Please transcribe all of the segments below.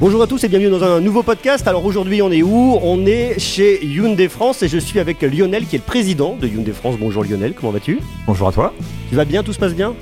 Bonjour à tous et bienvenue dans un nouveau podcast. Alors aujourd'hui on est où? On est chez Hyundai France et je suis avec Lionel qui est le président de Hyundai France. Bonjour Lionel, comment vas-tu? Bonjour à toi. Tu vas bien? Tout se passe bien?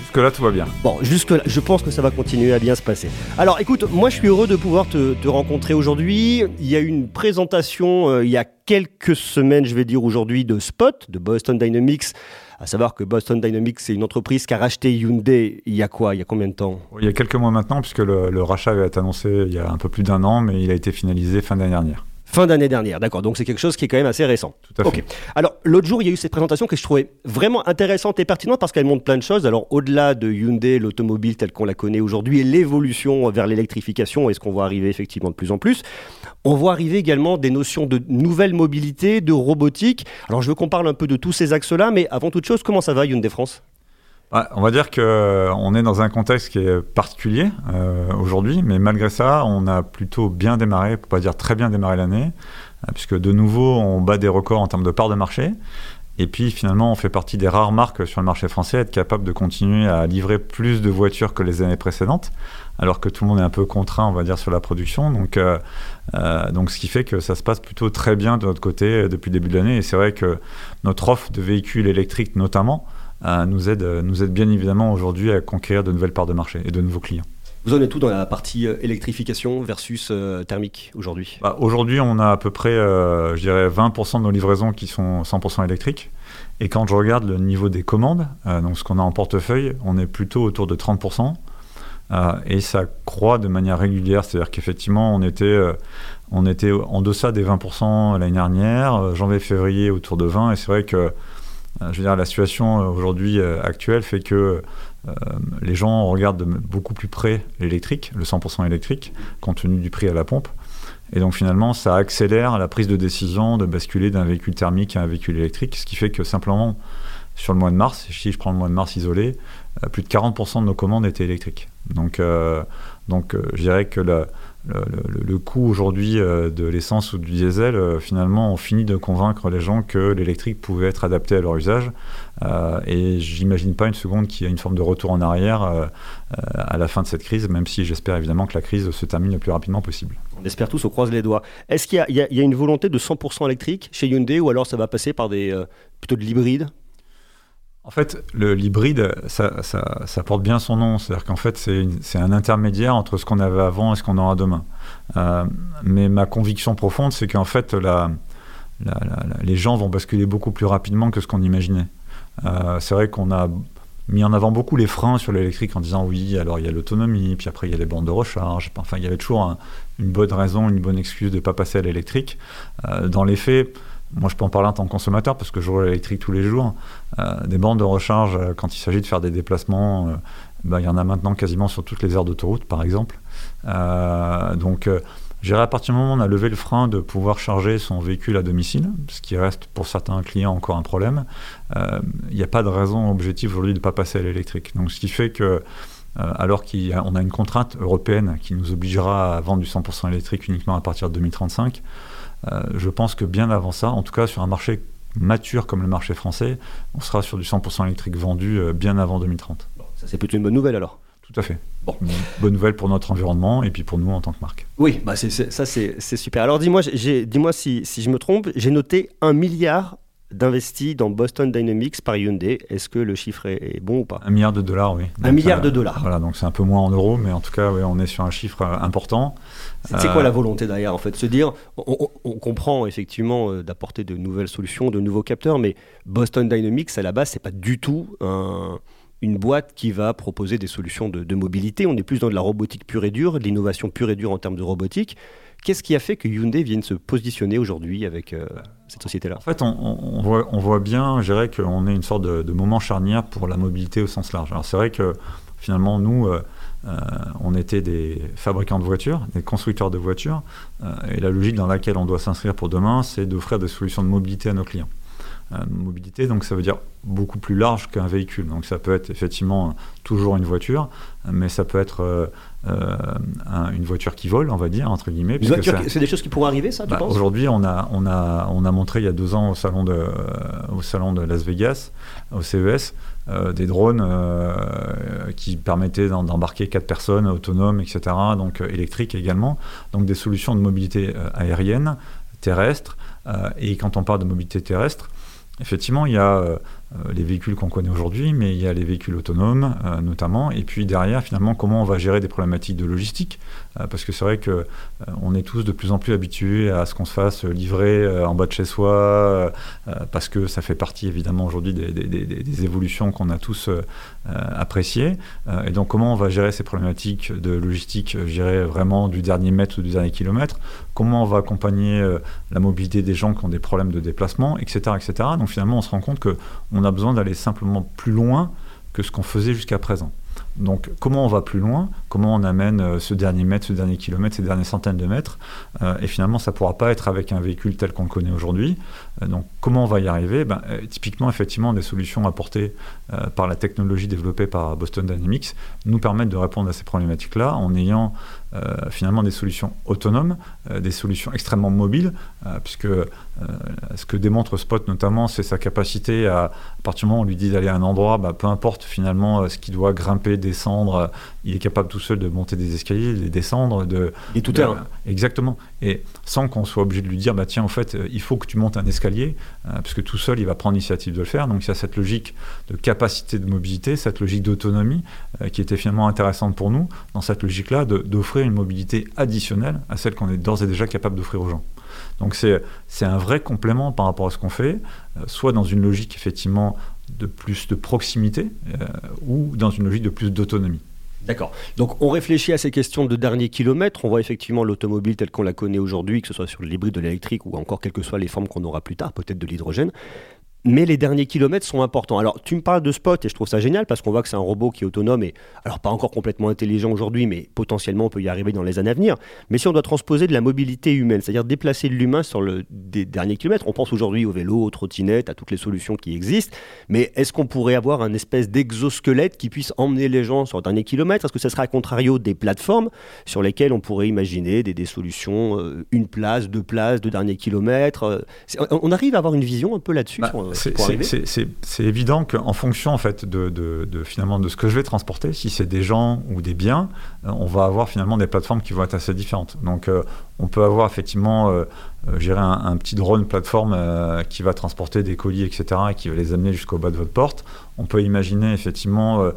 Jusque-là tout va bien. Bon, jusque-là, je pense que ça va continuer à bien se passer. Alors écoute, moi je suis heureux de pouvoir te, rencontrer aujourd'hui. Il y a eu une présentation euh, il y a quelques semaines, je vais dire aujourd'hui, de Spot, de Boston Dynamics à savoir que Boston Dynamics, c'est une entreprise qui a racheté Hyundai il y a quoi? Il y a combien de temps? Il y a quelques mois maintenant, puisque le, rachat avait été annoncé il y a un peu plus d'un an, mais il a été finalisé fin d'année dernière. Fin d'année dernière, d'accord. Donc c'est quelque chose qui est quand même assez récent. Tout à fait. Alors l'autre jour, il y a eu cette présentation que je trouvais vraiment intéressante et pertinente parce qu'elle montre plein de choses. Alors au-delà de Hyundai, l'automobile telle qu'on la connaît aujourd'hui et l'évolution vers l'électrification et ce qu'on voit arriver effectivement de plus en plus, on voit arriver également des notions de nouvelle mobilité, de robotique. Alors je veux qu'on parle un peu de tous ces axes-là, mais avant toute chose, comment ça va Hyundai France? On va dire qu'on euh, est dans un contexte qui est particulier euh, aujourd'hui, mais malgré ça, on a plutôt bien démarré, pour pas dire très bien démarré l'année, euh, puisque de nouveau, on bat des records en termes de part de marché. Et puis finalement, on fait partie des rares marques sur le marché français à être capable de continuer à livrer plus de voitures que les années précédentes, alors que tout le monde est un peu contraint, on va dire, sur la production. Donc, ce qui fait que ça se passe plutôt très bien de notre côté depuis le début de l'année. Et c'est vrai que notre offre de véhicules électriques notamment, nous, aide, nous aide bien évidemment aujourd'hui à conquérir de nouvelles parts de marché et de nouveaux clients. Vous en êtes tout dans la partie euh, électrification versus euh, thermique aujourd'hui? Bah, Aujourd'hui, on a à peu près, je dirais, 20% de nos livraisons qui sont 100% électriques. Et quand je regarde le niveau des commandes, donc ce qu'on a en portefeuille, on est plutôt autour de 30%. et ça croît de manière régulière, c'est-à-dire qu'effectivement, on était, on était en deçà des 20% l'année dernière, janvier-février autour de 20%, et c'est vrai que euh, je veux dire, la situation euh, aujourd'hui euh, actuelle fait que les gens regardent beaucoup plus près l'électrique, le 100% électrique, compte tenu du prix à la pompe. Et donc finalement, ça accélère la prise de décision de basculer d'un véhicule thermique à un véhicule électrique, ce qui fait que simplement, sur le mois de mars, si je prends le mois de mars isolé, plus de 40% de nos commandes étaient électriques. Donc, donc je dirais que la, le, coût aujourd'hui euh, de l'essence ou du diesel, euh, finalement, on finit de convaincre les gens que l'électrique pouvait être adapté à leur usage. Euh, et j'imagine pas une seconde qu'il y a une forme de retour en arrière à la fin de cette crise, même si j'espère évidemment que la crise se termine le plus rapidement possible. On espère tous, on croise les doigts. Est-ce qu'il y, y, a une volonté de 100% électrique chez Hyundai ou alors ça va passer par des, plutôt de l'hybride? En fait, l'hybride, ça, ça, porte bien son nom. C'est-à-dire qu'en fait, c'est un intermédiaire entre ce qu'on avait avant et ce qu'on aura demain. Euh, mais ma conviction profonde, c'est qu'en fait, les gens vont basculer beaucoup plus rapidement que ce qu'on imaginait. Euh, c'est vrai qu'on a mis en avant beaucoup les freins sur l'électrique en disant oui, alors il y a l'autonomie, puis après il y a les bandes de recharge. Enfin, il y avait toujours une bonne raison, une bonne excuse de ne pas passer à l'électrique. Euh, dans les faits, moi, je peux en parler en tant que consommateur parce que je roule l'électrique tous les jours. Euh, des bandes de recharge, euh, quand il s'agit de faire des déplacements, euh, bah, il y en a maintenant quasiment sur toutes les aires d'autoroute, par exemple. donc, j'irai à partir du moment où on a levé le frein de pouvoir charger son véhicule à domicile, ce qui reste pour certains clients encore un problème, il n'y a pas de raison objective aujourd'hui de ne pas passer à l'électrique. Donc, ce qui fait que alors qu'on a, a, une contrainte européenne qui nous obligera à vendre du 100% électrique uniquement à partir de 2035, euh, je pense que bien avant ça, en tout cas sur un marché mature comme le marché français, on sera sur du 100% électrique vendu euh, bien avant 2030. ça c'est plutôt une bonne nouvelle alors tout à fait. Bon. Bonne nouvelle pour notre environnement et puis pour nous en tant que marque. Oui, bah ça c'est super. Alors dis-moi dis si, si je me trompe, j'ai noté un milliard d'investis dans Boston Dynamics par Hyundai. Est-ce que le chiffre est, bon ou pas? Un milliard de dollars, oui. un milliard de dollars. Voilà, donc c'est un peu moins en euros, mais en tout cas, oui, on est sur un chiffre euh, important. C'est quoi la volonté derrière, en fait? Se dire, on, comprend effectivement euh, d'apporter de nouvelles solutions, de nouveaux capteurs, mais Boston Dynamics, à la base, c'est pas du tout une boîte qui va proposer des solutions de, mobilité. On est plus dans de la robotique pure et dure, de l'innovation pure et dure en termes de robotique. Qu'est-ce qui a fait que Hyundai vienne se positionner aujourd'hui avec euh, cette société-là? En fait, on, voit, on, voit, bien, je dirais, qu'on est une sorte de, moment charnière pour la mobilité au sens large. Alors c'est vrai que finalement, nous, euh, euh, on était des fabricants de voitures, des constructeurs de voitures, et la logique dans laquelle on doit s'inscrire pour demain, c'est d'offrir des solutions de mobilité à nos clients. Mobilité, donc ça veut dire beaucoup plus large qu'un véhicule. Donc ça peut être effectivement toujours une voiture, mais ça peut être une voiture qui vole, on va dire, entre guillemets. c'est des choses qui pourraient arriver, ça, tu bah, penses? Aujourd'hui, on a, on, a, on a montré il y a deux ans au salon de, au salon de Las Vegas, au CES, euh, des drones euh, qui permettaient d'embarquer quatre personnes autonomes, etc., donc euh, électriques également. Donc des solutions de mobilité aérienne, terrestre. et quand on parle de mobilité terrestre, effectivement, il y a euh, les véhicules qu'on connaît aujourd'hui, mais il y a les véhicules autonomes euh, notamment, et puis derrière finalement comment on va gérer des problématiques de logistique, euh, parce que c'est vrai que on est tous de plus en plus habitués à ce qu'on se fasse livrer en bas de chez soi, parce que ça fait partie évidemment aujourd'hui des, évolutions qu'on a tous appréciées, et donc comment on va gérer ces problématiques de logistique, gérer vraiment du dernier mètre ou du dernier kilomètre, comment on va accompagner la mobilité des gens qui ont des problèmes de déplacement, etc., etc. Donc finalement on se rend compte que on a besoin d'aller simplement plus loin que ce qu'on faisait jusqu'à présent. Donc comment on va plus loin? Comment on amène euh, ce dernier mètre, ce dernier kilomètre, ces dernières centaines de mètres? Euh, Et finalement, ça ne pourra pas être avec un véhicule tel qu'on le connaît aujourd'hui. Euh, donc comment on va y arriver? Ben, Typiquement, effectivement, des solutions apportées par la technologie développée par Boston Dynamics nous permettent de répondre à ces problématiques-là en ayant finalement des solutions autonomes, des solutions extrêmement mobiles, puisque ce que démontre Spot notamment, c'est sa capacité à, à partir du moment où on lui dit d'aller à un endroit, ben, peu importe finalement ce qu'il doit grimper, descendre, il est capable tout seul de monter des escaliers, de les descendre. De, et tout terrain. Exactement. Et sans qu'on soit obligé de lui dire, bah tiens, en fait, euh, il faut que tu montes un escalier, euh, parce que tout seul, il va prendre l'initiative de le faire. Donc il y a cette logique de capacité de mobilité, cette logique d'autonomie, euh, qui était finalement intéressante pour nous, dans cette logique-là, d'offrir une mobilité additionnelle à celle qu'on est d'ores et déjà capable d'offrir aux gens. Donc c'est un vrai complément par rapport à ce qu'on fait, soit dans une logique effectivement de plus de proximité, ou dans une logique de plus d'autonomie. D'accord. Donc on réfléchit à ces questions de dernier kilomètre. On voit effectivement l'automobile telle qu'on la connaît aujourd'hui, que ce soit sur l'hybride, de l'électrique ou encore quelles que soient les formes qu'on aura plus tard, peut-être de l'hydrogène mais les derniers kilomètres sont importants. Alors, tu me parles de Spot et je trouve ça génial parce qu'on voit que c'est un robot qui est autonome et, alors pas encore complètement intelligent aujourd'hui, mais potentiellement on peut y arriver dans les années à venir. Mais si on doit transposer de la mobilité humaine, c'est-à-dire déplacer l'humain sur le des derniers kilomètres, on pense aujourd'hui au vélo, aux trottinettes, à toutes les solutions qui existent, mais est-ce qu'on pourrait avoir un espèce d'exosquelette qui puisse emmener les gens sur le dernier kilomètre? Est-ce que ce serait à contrario des plateformes sur lesquelles on pourrait imaginer des, solutions, euh, une place, deux places, deux derniers kilomètres euh, On arrive à avoir une vision un peu là-dessus bah, c'est évident qu'en fonction en fait de, finalement de ce que je vais transporter, si c'est des gens ou des biens, euh, on va avoir finalement des plateformes qui vont être assez différentes. Donc euh, on peut avoir effectivement euh, gérer un, petit drone plateforme qui va transporter des colis, etc., et qui va les amener jusqu'au bas de votre porte. On peut imaginer effectivement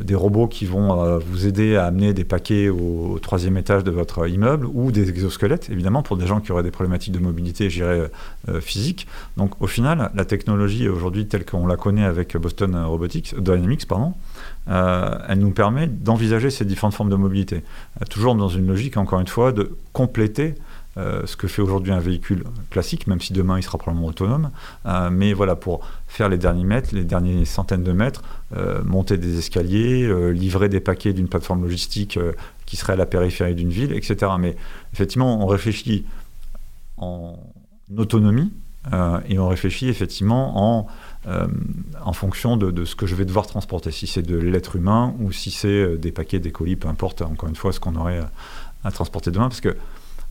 des robots qui vont euh, vous aider à amener des paquets au, troisième étage de votre immeuble ou des exosquelettes, évidemment, pour des gens qui auraient des problématiques de mobilité, je euh, physique. Donc, au final, la technologie aujourd'hui, telle qu'on la connaît avec Boston Robotics, Dynamics, pardon, elle nous permet d'envisager ces différentes formes de mobilité. toujours dans une logique, encore une fois, de compléter euh, ce que fait aujourd'hui un véhicule classique, même si demain il sera probablement autonome. Euh, mais voilà, pour faire les derniers mètres, les dernières centaines de mètres, euh, monter des escaliers, livrer des paquets d'une plateforme logistique qui serait à la périphérie d'une ville, etc. Mais effectivement, on réfléchit en autonomie et on réfléchit effectivement en, en fonction de, de, ce que je vais devoir transporter, si c'est de l'être humain ou si c'est des paquets, des colis, peu importe, encore une fois, ce qu'on aurait à transporter demain, parce que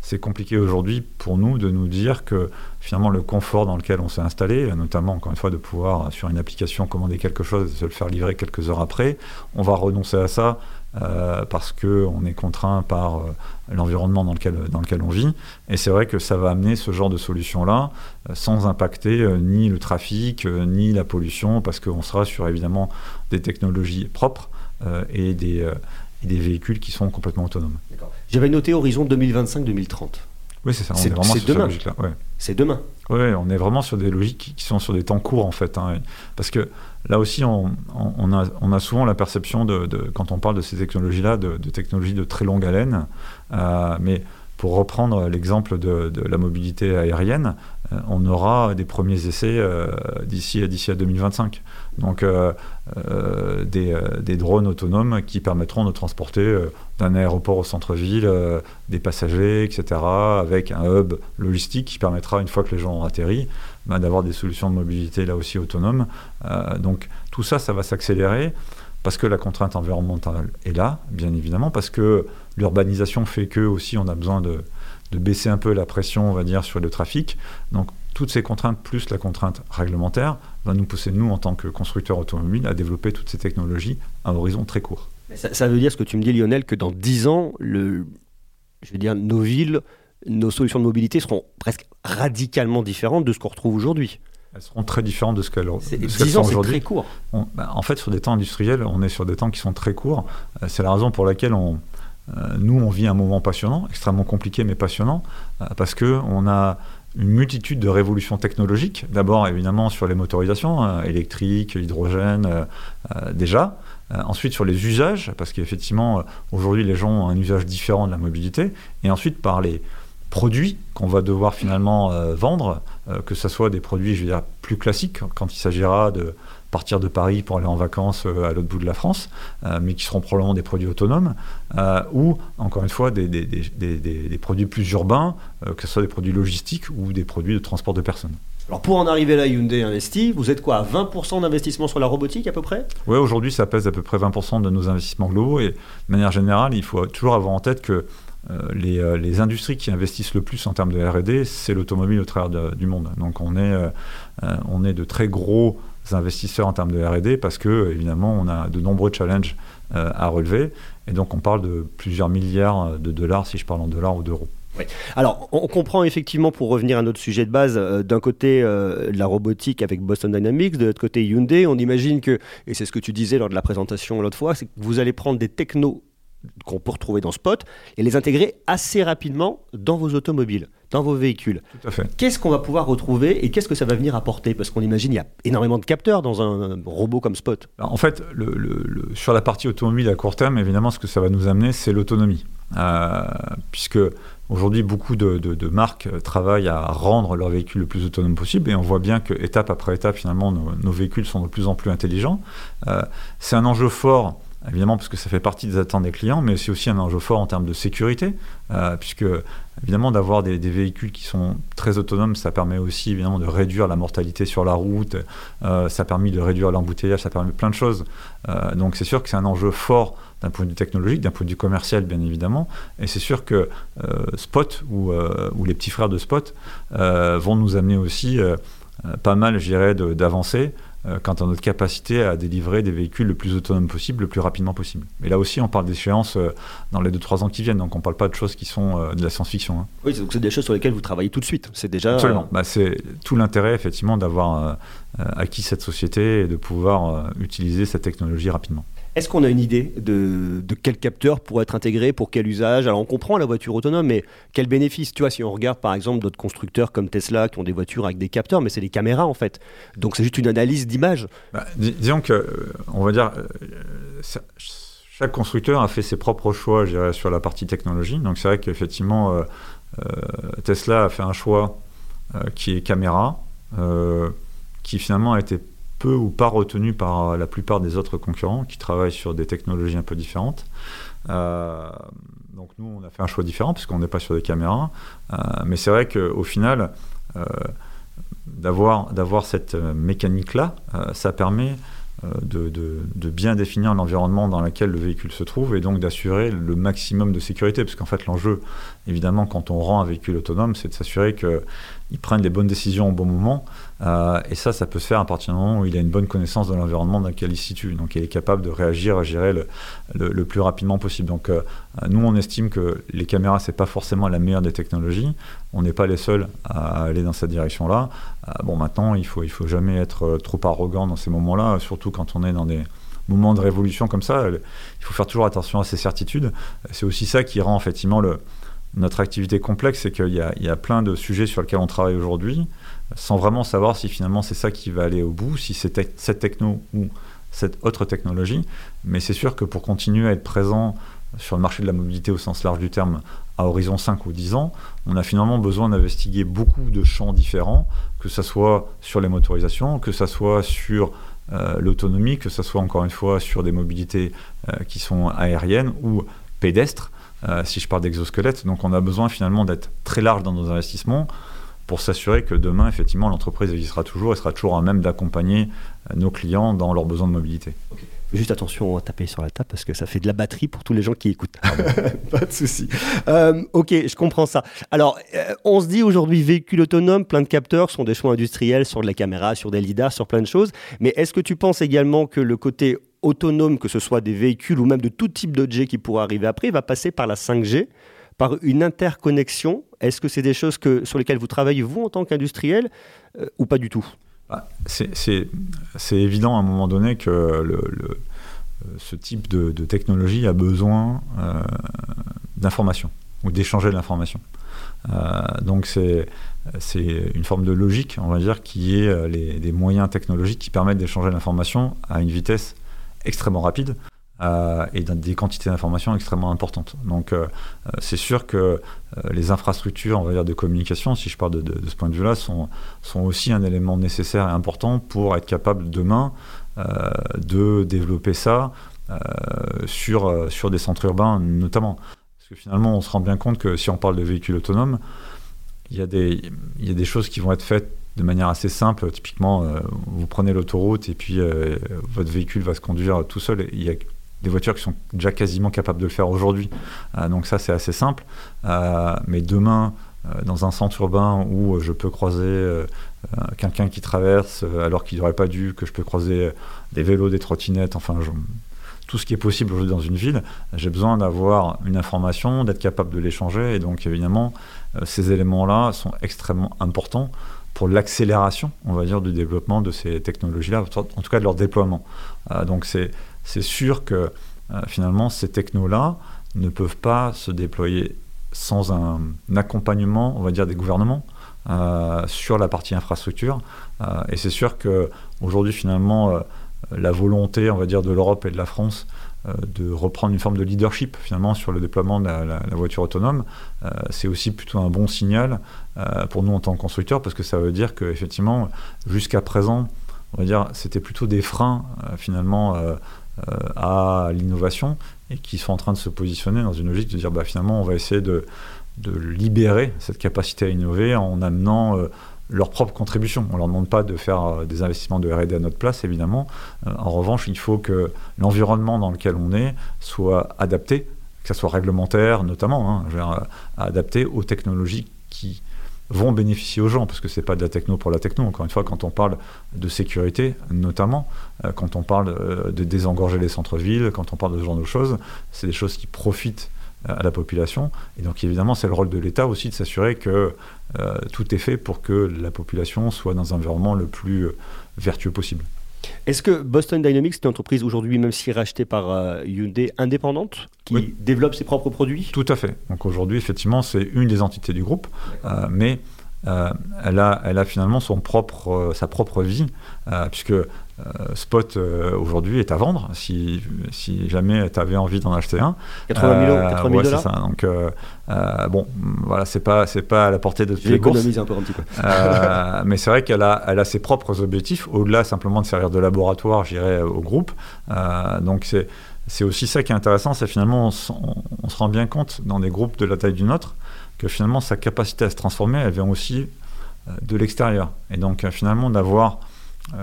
c'est compliqué aujourd'hui pour nous de nous dire que finalement le confort dans lequel on s'est installé, notamment encore une fois de pouvoir sur une application commander quelque chose et se le faire livrer quelques heures après, on va renoncer à ça euh, parce qu'on est contraint par euh, l'environnement dans lequel, dans lequel on vit. Et c'est vrai que ça va amener ce genre de solution-là euh, sans impacter ni le trafic, ni la pollution, parce qu'on sera sur évidemment des technologies propres et des, et des véhicules qui sont complètement autonomes. J'avais noté horizon 2025-2030. Oui, c'est ça. C'est demain. C'est demain. Oui, on est vraiment sur des logiques qui sont sur des temps courts en fait. Hein. Parce que là aussi, on, on, a, on, a, souvent la perception de, quand on parle de ces technologies-là, de, technologies de très longue haleine. Euh, mais pour reprendre l'exemple de, la mobilité aérienne, euh, on aura des premiers essais euh, d'ici à 2025. Donc euh, des, drones autonomes qui permettront de transporter d'un aéroport au centre-ville des passagers, etc., avec un hub logistique qui permettra, une fois que les gens ont atterri, bah, d'avoir des solutions de mobilité là aussi autonomes. donc tout ça, ça va s'accélérer parce que la contrainte environnementale est là, bien évidemment, parce que l'urbanisation fait que aussi on a besoin de, baisser un peu la pression, on va dire, sur le trafic. Donc toutes ces contraintes, plus la contrainte réglementaire, va nous pousser, nous, en tant que constructeurs automobiles, à développer toutes ces technologies à un horizon très court. Ça, veut dire ce que tu me dis, Lionel, que dans 10 ans, je veux dire, nos villes, nos solutions de mobilité seront presque radicalement différentes de ce qu'on retrouve aujourd'hui. Elles seront très différentes de ce qu'elles sont aujourd'hui. C'est très court. Bah, en fait, sur des temps industriels, on est sur des temps qui sont très courts. Euh, c'est la raison pour laquelle on, euh, nous, on vit un moment passionnant, extrêmement compliqué mais passionnant, euh, parce qu'on a une multitude de révolutions technologiques. D'abord, évidemment, sur les motorisations euh, électriques, hydrogène, déjà. ensuite, sur les usages, parce qu'effectivement, aujourd'hui, les gens ont un usage différent de la mobilité. Et ensuite, par les produits qu'on va devoir finalement vendre, que ce soit des produits, je veux dire, plus classiques, quand il s'agira de partir de Paris pour aller en vacances euh, à l'autre bout de la France, euh, mais qui seront probablement des produits autonomes, euh, ou encore une fois des, des, des, des produits plus urbains, que ce soit des produits logistiques ou des produits de transport de personnes. Alors pour en arriver là, Hyundai investit, vous êtes quoi à 20% d'investissement sur la robotique à peu près? Oui, aujourd'hui ça pèse à peu près 20% de nos investissements globaux et de manière générale, il faut toujours avoir en tête que les, les, industries qui investissent le plus en termes de R&D, c'est l'automobile au travers du monde. Donc on est, on est de très gros investisseurs en termes de R&D parce que évidemment on a de nombreux challenges euh, à relever et donc on parle de plusieurs milliards de dollars si je parle en dollars ou d'euros. Alors, on comprend effectivement, pour revenir à notre sujet de base, euh, d'un côté euh, la robotique avec Boston Dynamics, de l'autre côté Hyundai. On imagine que, et c'est ce que tu disais lors de la présentation l'autre fois, c'est que vous allez prendre des technos qu'on peut retrouver dans Spot et les intégrer assez rapidement dans vos automobiles, dans vos véhicules. Tout à fait. Qu'est-ce qu'on va pouvoir retrouver et qu'est-ce que ça va venir apporter? Parce qu'on imagine il y a énormément de capteurs dans un robot comme Spot. En fait, le, sur la partie automobile à court terme, évidemment, ce que ça va nous amener, c'est l'autonomie. Euh, puisque aujourd'hui, beaucoup de, marques travaillent à rendre leur véhicule le plus autonome possible et on voit bien que étape après étape, finalement, nos, véhicules sont de plus en plus intelligents. Euh, c'est un enjeu fort évidemment parce que ça fait partie des attentes des clients, mais c'est aussi un enjeu fort en termes de sécurité, euh, puisque évidemment d'avoir des, véhicules qui sont très autonomes, ça permet aussi évidemment de réduire la mortalité sur la route, euh, ça permet de réduire l'embouteillage, ça permet plein de choses. Euh, donc c'est sûr que c'est un enjeu fort d'un point de vue technologique, d'un point de vue commercial bien évidemment, et c'est sûr que Spot ou, ou, les petits frères de Spot vont nous amener aussi pas mal, je dirais, d'avancer. Euh, quant à notre capacité à délivrer des véhicules le plus autonomes possible, le plus rapidement possible. Mais là aussi, on parle d'échéances euh, dans les 2-3 ans qui viennent, donc on ne parle pas de choses qui sont euh, de la science-fiction. Hein. Oui, donc c'est des choses sur lesquelles vous travaillez tout de suite. C'est déjà. Absolument. Bah, c'est tout l'intérêt, effectivement, d'avoir acquis cette société et de pouvoir utiliser cette technologie rapidement. Est-ce qu'on a une idée de, quel capteur pourrait être intégré, pour quel usage? Alors on comprend la voiture autonome, mais quel bénéfice? Tu vois, si on regarde par exemple d'autres constructeurs comme Tesla qui ont des voitures avec des capteurs, mais c'est des caméras en fait. Donc c'est juste une analyse d'image. Bah, disons que, euh, on va dire, euh, chaque constructeur a fait ses propres choix, je dirais, sur la partie technologie. Donc c'est vrai qu'effectivement, euh, Tesla a fait un choix qui est caméra, qui finalement a été peu ou pas retenu par la plupart des autres concurrents qui travaillent sur des technologies un peu différentes. Euh, donc nous, on a fait un choix différent puisqu'on n'est pas sur des caméras. Euh, mais c'est vrai qu'au final, euh, d'avoir cette mécanique-là, ça permet de, de, bien définir l'environnement dans lequel le véhicule se trouve et donc d'assurer le maximum de sécurité. Parce qu'en fait, l'enjeu, évidemment, quand on rend un véhicule autonome, c'est de s'assurer qu'il prenne les bonnes décisions au bon moment. Euh, et ça, ça peut se faire à partir du moment où il a une bonne connaissance de l'environnement dans lequel il se situe. Donc il est capable de réagir, gérer le, le, plus rapidement possible. Donc euh, nous, on estime que les caméras, c'est pas forcément la meilleure des technologies. On n'est pas les seuls à aller dans cette direction-là. Euh, bon, maintenant, il faut, il faut jamais être trop arrogant dans ces moments-là, surtout quand on est dans des moments de révolution comme ça. Il faut faire toujours attention à ces certitudes. C'est aussi ça qui rend effectivement le, notre activité complexe, c'est qu'il y, a plein de sujets sur lesquels on travaille aujourd'hui sans vraiment savoir si finalement c'est ça qui va aller au bout, si c'est cette techno ou cette autre technologie. Mais c'est sûr que pour continuer à être présent sur le marché de la mobilité au sens large du terme à horizon 5 ou 10 ans, on a finalement besoin d'investiguer beaucoup de champs différents, que ce soit sur les motorisations, que ce soit sur euh, l'autonomie, que ce soit encore une fois sur des mobilités euh, qui sont aériennes ou pédestres, euh, si je parle d'exosquelette. Donc on a besoin finalement d'être très large dans nos investissements pour s'assurer que demain, effectivement, l'entreprise existera toujours et sera toujours à même d'accompagner nos clients dans leurs besoins de mobilité. Juste attention à taper sur la table parce que ça fait de la batterie pour tous les gens qui écoutent. Pas de souci. Euh, ok, je comprends ça. Alors, euh, on se dit aujourd'hui véhicule autonome, plein de capteurs, sont des choix industriels sur de la caméra, sur des lidars, sur plein de choses. Mais est-ce que tu penses également que le côté autonome, que ce soit des véhicules ou même de tout type d'objets qui pourraient arriver après, va passer par la 5G, par une interconnexion Est-ce que c'est des choses que, sur lesquelles vous travaillez, vous, en tant qu'industriel, euh, ou pas du tout? Bah, c'est évident à un moment donné que ce type de, technologie a besoin euh, d'information ou d'échanger de l'information. Euh, donc c'est une forme de logique, on va dire, qui est euh, les, des moyens technologiques qui permettent d'échanger l'information à une vitesse extrêmement rapide. Euh, et des quantités d'informations extrêmement importantes. Donc euh, euh, c'est sûr que les infrastructures, on va dire, de communication, si je parle de, de, ce point de vue-là, sont, sont aussi un élément nécessaire et important pour être capable demain de développer ça sur, sur des centres urbains notamment. Parce que finalement, on se rend bien compte que si on parle de véhicules autonomes, il y, il y a des choses qui vont être faites de manière assez simple. Typiquement, vous prenez l'autoroute et puis votre véhicule va se conduire tout seul. Il y a des voitures qui sont déjà quasiment capables de le faire aujourd'hui. Euh, donc ça, c'est assez simple. Euh, mais demain, euh, dans un centre urbain où je peux croiser quelqu'un qui traverse alors qu'il n'aurait pas dû, que je peux croiser des vélos, des trottinettes, enfin tout ce qui est possible aujourd'hui dans une ville, j'ai besoin d'avoir une information, d'être capable de l'échanger. Et donc évidemment, ces éléments-là sont extrêmement importants pour l'accélération, on va dire, du développement de ces technologies-là, en tout cas de leur déploiement. donc c'est sûr que euh, finalement, ces technos-là ne peuvent pas se déployer sans un, accompagnement, on va dire, des gouvernements euh, sur la partie infrastructure. Euh, et c'est sûr qu'aujourd'hui, finalement, la volonté, on va dire, de l'Europe et de la France de reprendre une forme de leadership finalement sur le déploiement de la, voiture autonome, c'est aussi plutôt un bon signal pour nous en tant que constructeurs parce que ça veut dire qu'effectivement, jusqu'à présent, on va dire, c'était plutôt des freins finalement euh, à l'innovation et qui sont en train de se positionner dans une logique de dire bah, finalement on va essayer de, libérer cette capacité à innover en amenant euh, leur propre contribution. On ne leur demande pas de faire euh, des investissements de RD à notre place, évidemment. en revanche, il faut que l'environnement dans lequel on est soit adapté, que ce soit réglementaire notamment, hein, adapté aux technologies qui vont bénéficier aux gens, parce que c'est pas de la techno pour la techno. Encore une fois, quand on parle de sécurité, notamment, euh, quand on parle euh, de désengorger les centres-villes, quand on parle de ce genre de choses, c'est des choses qui profitent euh, à la population. Et donc, évidemment, c'est le rôle de l'État aussi de s'assurer que tout est fait pour que la population soit dans un environnement le plus vertueux possible. Est-ce que Boston Dynamics est une entreprise aujourd'hui, même si rachetée par euh, Hyundai, indépendante, qui développe ses propres produits? Tout à fait. Donc aujourd'hui, effectivement, c'est une des entités du groupe, euh, mais euh, elle, a, elle a finalement son propre, sa propre vie, puisque euh, Spot euh, aujourd'hui est à vendre si, si jamais tu avais envie d'en acheter un. 80 000, 80 000 dollars. Ça. Donc euh, bon, voilà, c'est pas c'est pas à la portée de toutes les courses. un peu un petit peu. mais c'est vrai qu'elle a elle a ses propres objectifs au-delà simplement de servir de laboratoire, j'irais au groupe. donc c'est c'est aussi ça qui est intéressant, c'est finalement on, on, se rend bien compte dans des groupes de la taille du nôtre que finalement sa capacité à se transformer, elle vient aussi de l'extérieur. Et donc finalement d'avoir euh,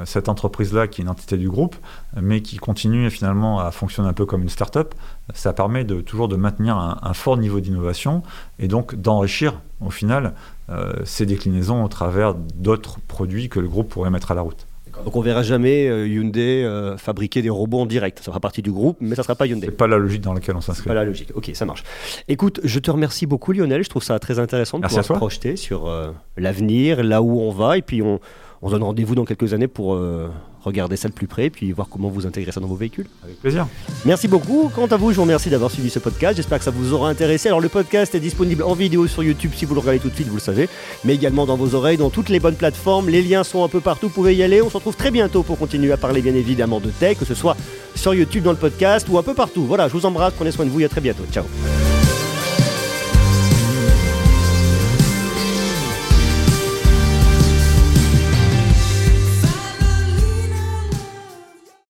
cette entreprise-là, qui est une entité du groupe, mais qui continue finalement à fonctionner un peu comme une start-up, ça permet de, toujours de maintenir un, fort niveau d'innovation et donc d'enrichir au final euh, ces déclinaisons au travers d'autres produits que le groupe pourrait mettre à la route. Donc on verra jamais euh, Hyundai fabriquer des robots en direct. Ça fera partie du groupe, mais ça sera pas Hyundai. C'est pas la logique dans laquelle on s'inscrit. Pas la logique. Ok, ça marche. Écoute, je te remercie beaucoup Lionel. Je trouve ça très intéressant de pouvoir se projeter sur l'avenir, là où on va, et puis on, on se donne rendez-vous dans quelques années pour euh, regarder ça de plus près, puis voir comment vous intégrez ça dans vos véhicules. Avec plaisir. Merci beaucoup. Quant à vous, je vous remercie d'avoir suivi ce podcast. J'espère que ça vous aura intéressé. Alors le podcast est disponible en vidéo sur YouTube si vous le regardez tout de suite, vous le savez, mais également dans vos oreilles, dans toutes les bonnes plateformes. Les liens sont un peu partout, vous pouvez y aller. On se retrouve très bientôt pour continuer à parler bien évidemment de tech, que ce soit sur YouTube dans le podcast ou un peu partout. Voilà, je vous embrasse, prenez soin de vous et à très bientôt. Ciao.